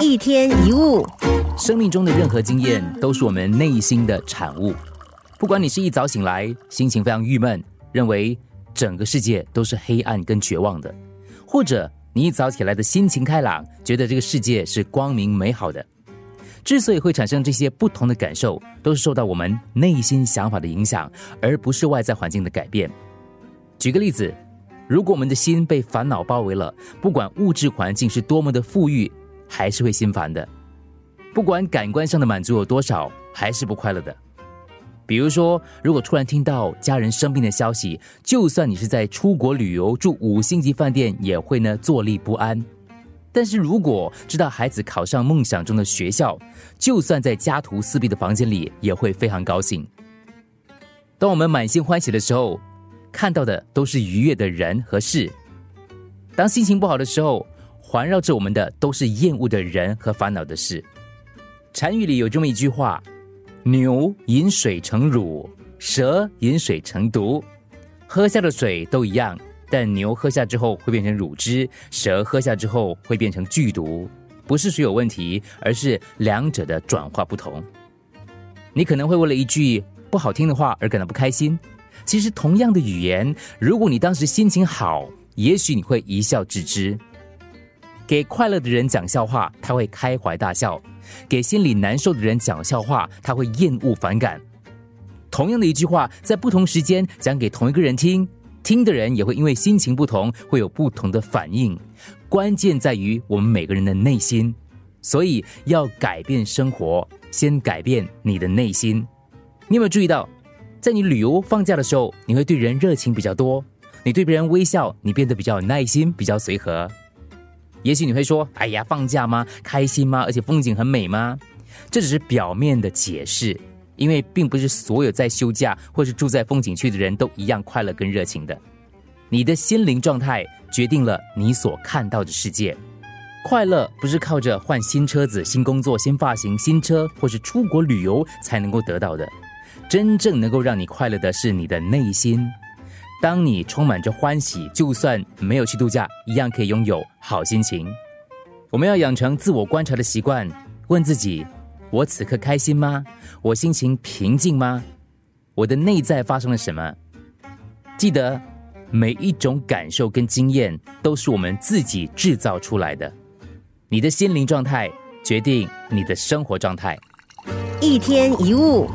一天一物，生命中的任何经验都是我们内心的产物。不管你是一早醒来，心情非常郁闷，认为整个世界都是黑暗跟绝望的，或者你一早起来的心情开朗，觉得这个世界是光明美好的。之所以会产生这些不同的感受，都是受到我们内心想法的影响，而不是外在环境的改变。举个例子，如果我们的心被烦恼包围了，不管物质环境是多么的富裕，还是会心烦的；不管感官上的满足有多少，还是不快乐的。比如说，如果突然听到家人生病的消息，就算你是在出国旅游住五星级饭店，也会呢坐立不安。但是如果知道孩子考上梦想中的学校，就算在家徒四壁的房间里，也会非常高兴。当我们满心欢喜的时候，看到的都是愉悦的人和事；当心情不好的时候，环绕着我们的都是厌恶的人和烦恼的事。禅语里有这么一句话：“牛饮水成乳，蛇饮水成毒。喝下的水都一样，但牛喝下之后会变成乳汁，蛇喝下之后会变成剧毒。不是水有问题，而是两者的转化不同。你可能会为了一句不好听的话而感到不开心。其实，同样的语言，如果你当时心情好，也许你会一笑置之。”给快乐的人讲笑话，他会开怀大笑；给心里难受的人讲笑话，他会厌恶反感。同样的一句话，在不同时间讲给同一个人听，听的人也会因为心情不同，会有不同的反应。关键在于我们每个人的内心，所以要改变生活，先改变你的内心。你有没有注意到，在你旅游放假的时候，你会对人热情比较多；你对别人微笑，你变得比较有耐心，比较随和。也许你会说：“哎呀，放假吗？开心吗？而且风景很美吗？”这只是表面的解释，因为并不是所有在休假或是住在风景区的人都一样快乐跟热情的。你的心灵状态决定了你所看到的世界。快乐不是靠着换新车子、新工作、新发型、新车或是出国旅游才能够得到的。真正能够让你快乐的是你的内心。当你充满着欢喜，就算没有去度假，一样可以拥有好心情。我们要养成自我观察的习惯，问自己：我此刻开心吗？我心情平静吗？我的内在发生了什么？记得，每一种感受跟经验都是我们自己制造出来的。你的心灵状态决定你的生活状态。一天一物。